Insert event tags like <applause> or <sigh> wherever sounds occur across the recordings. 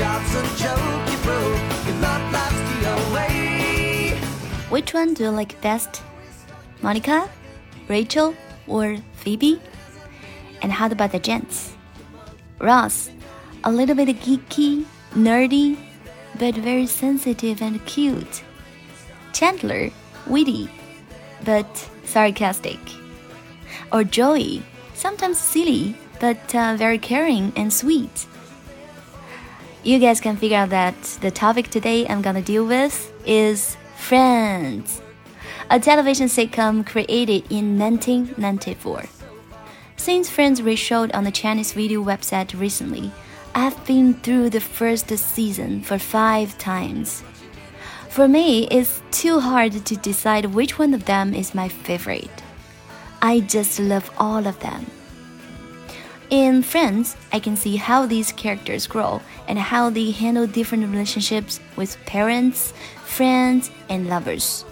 job's a joke, you broke. Your love. Which one do you like best? Monica, Rachel, or Phoebe? And how about the gents? Ross, a little bit geeky, nerdy, but very sensitive and cute. Chandler, witty, but sarcastic. Or Joey, sometimes silly, but uh, very caring and sweet. You guys can figure out that the topic today I'm gonna deal with is Friends, a television sitcom created in 1994. Since Friends reshowed on the Chinese video website recently, I've been through the first season for five times. For me, it's too hard to decide which one of them is my favorite. I just love all of them. In Friends, I can see how these characters grow and how they handle different relationships with parents, friends, and lovers.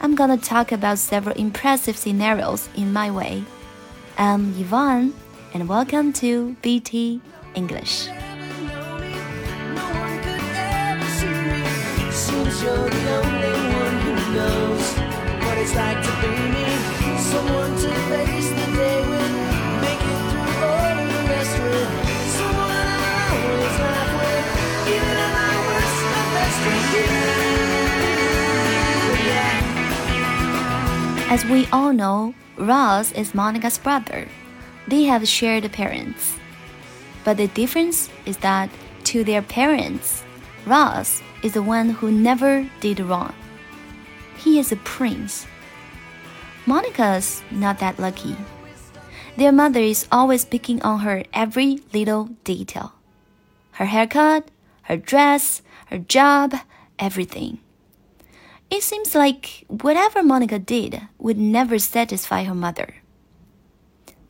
I'm gonna talk about several impressive scenarios in my way. I'm Yvonne, and welcome to BT English. As we all know, Ross is Monica's brother. They have shared parents. But the difference is that to their parents, Ross is the one who never did wrong. He is a prince. Monica's not that lucky. Their mother is always picking on her every little detail her haircut, her dress, her job, everything. It seems like whatever Monica did would never satisfy her mother.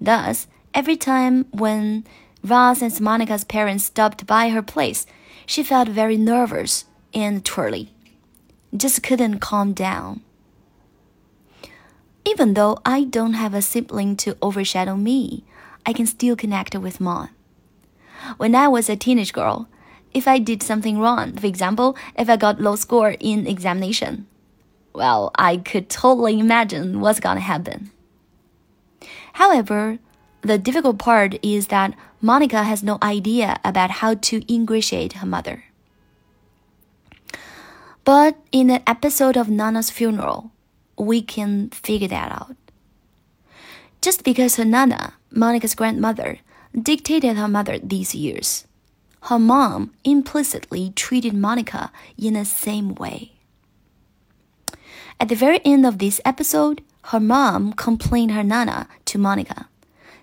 Thus, every time when Ross and Monica's parents stopped by her place, she felt very nervous and twirly. Just couldn't calm down. Even though I don't have a sibling to overshadow me, I can still connect with mom. When I was a teenage girl, if I did something wrong, for example, if I got low score in examination, well, I could totally imagine what's gonna happen. However, the difficult part is that Monica has no idea about how to ingratiate her mother. But in an episode of Nana's funeral, we can figure that out. Just because her Nana, Monica's grandmother, dictated her mother these years, her mom implicitly treated Monica in the same way. At the very end of this episode, her mom complained her Nana to Monica,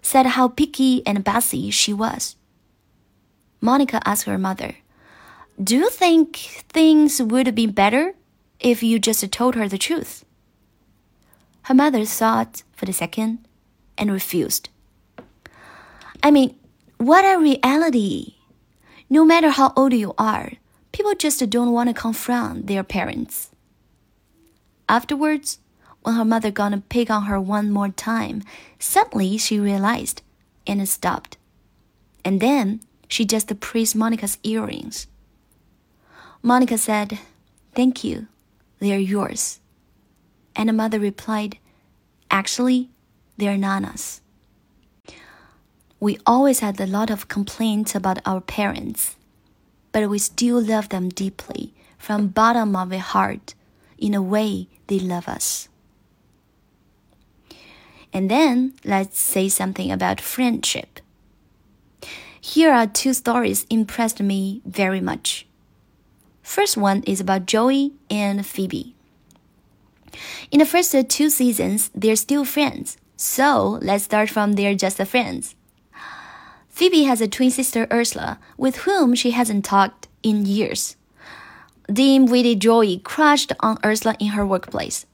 said how picky and bossy she was. Monica asked her mother, Do you think things would be better if you just told her the truth? Her mother thought for a second and refused. I mean, what a reality! No matter how old you are, people just don't want to confront their parents. Afterwards, when her mother gonna pick on her one more time, suddenly she realized and stopped. And then she just praised Monica's earrings. Monica said, Thank you, they are yours. And the mother replied, Actually, they're Nana's. We always had a lot of complaints about our parents, but we still love them deeply from bottom of our heart in a way they love us. And then let's say something about friendship. Here are two stories impressed me very much. First one is about Joey and Phoebe. In the first two seasons, they're still friends. So let's start from they're just friends. Phoebe has a twin sister Ursula, with whom she hasn't talked in years. Dim witty Joey crushed on Ursula in her workplace.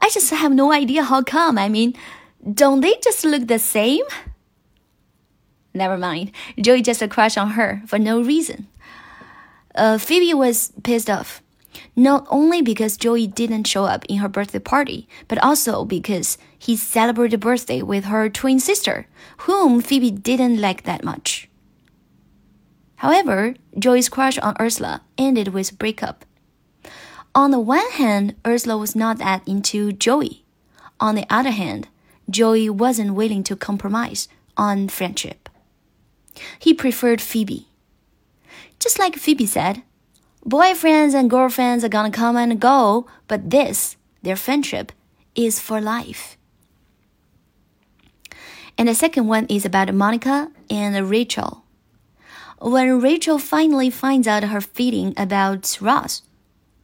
I just have no idea how come. I mean, don't they just look the same? Never mind. Joey just crushed on her for no reason. Uh, Phoebe was pissed off, not only because Joey didn't show up in her birthday party, but also because he celebrated birthday with her twin sister, whom Phoebe didn't like that much. However, Joey's crush on Ursula ended with breakup. On the one hand, Ursula was not that into Joey. On the other hand, Joey wasn't willing to compromise on friendship. He preferred Phoebe. Just like Phoebe said, boyfriends and girlfriends are gonna come and go, but this, their friendship, is for life. And the second one is about Monica and Rachel. When Rachel finally finds out her feeling about Ross,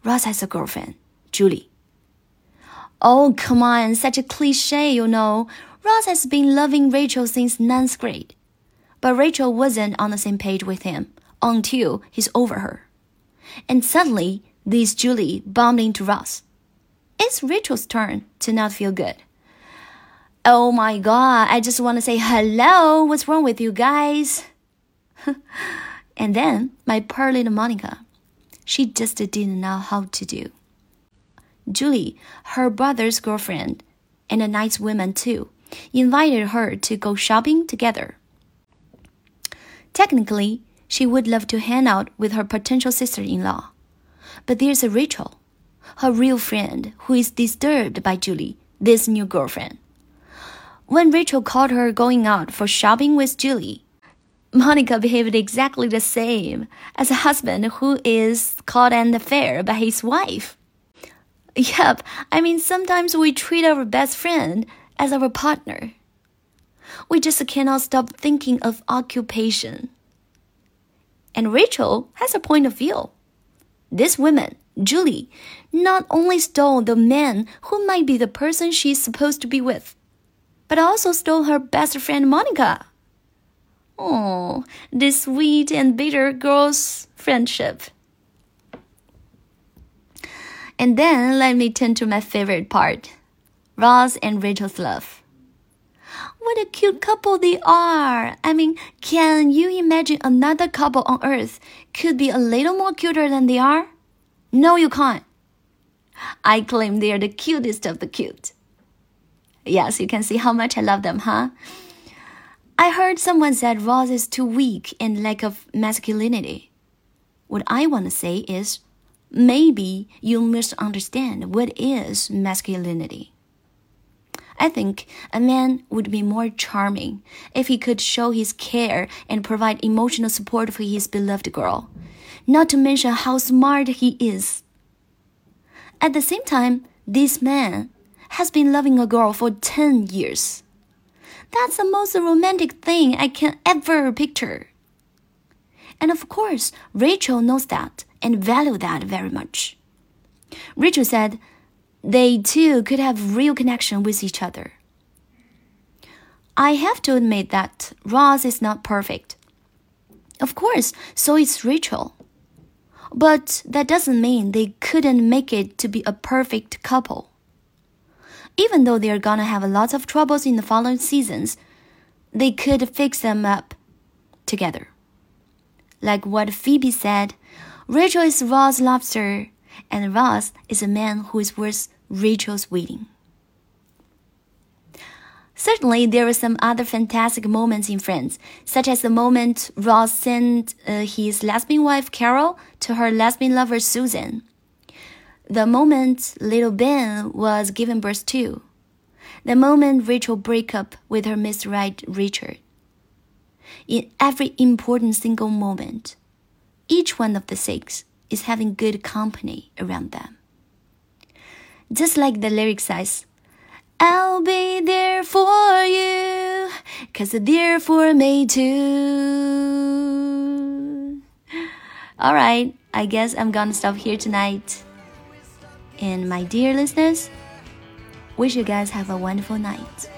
Ross has a girlfriend, Julie. Oh, come on, such a cliche, you know. Ross has been loving Rachel since ninth grade. But Rachel wasn't on the same page with him until he's over her. And suddenly, this Julie bumped into Ross. It's Rachel's turn to not feel good. Oh my god, I just want to say hello. What's wrong with you guys? <laughs> and then my poor little Monica. She just didn't know how to do. Julie, her brother's girlfriend, and a nice woman too, invited her to go shopping together. Technically, she would love to hang out with her potential sister in law. But there's a Rachel, her real friend, who is disturbed by Julie, this new girlfriend. When Rachel caught her going out for shopping with Julie, Monica behaved exactly the same as a husband who is caught in an affair by his wife. Yep, I mean, sometimes we treat our best friend as our partner. We just cannot stop thinking of occupation. And Rachel has a point of view. This woman, Julie, not only stole the man who might be the person she's supposed to be with, but also stole her best friend Monica. Oh, this sweet and bitter girl's friendship. And then let me turn to my favorite part Ross and Rachel's love. What a cute couple they are! I mean, can you imagine another couple on earth could be a little more cuter than they are? No, you can't. I claim they are the cutest of the cute. Yes, you can see how much I love them, huh? I heard someone said Ross is too weak and lack of masculinity. What I want to say is maybe you misunderstand what is masculinity. I think a man would be more charming if he could show his care and provide emotional support for his beloved girl, not to mention how smart he is. At the same time, this man has been loving a girl for 10 years. That's the most romantic thing I can ever picture. And of course, Rachel knows that and value that very much. Rachel said they too could have real connection with each other. I have to admit that Ross is not perfect. Of course, so is Rachel. But that doesn't mean they couldn't make it to be a perfect couple. Even though they're gonna have lots of troubles in the following seasons, they could fix them up together. Like what Phoebe said, Rachel is Ross' lobster, and Ross is a man who is worth Rachel's waiting. Certainly, there were some other fantastic moments in Friends, such as the moment Ross sent uh, his lesbian wife Carol to her lesbian lover Susan. The moment little Ben was given birth to. The moment Rachel break up with her. Right Richard. In every important single moment, each one of the six is having good company around them. Just like the lyric says, I'll be there for you, cause they're for me too. Alright, I guess I'm gonna stop here tonight. And my dear listeners, wish you guys have a wonderful night.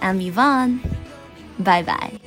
I'm Yvonne. Bye bye.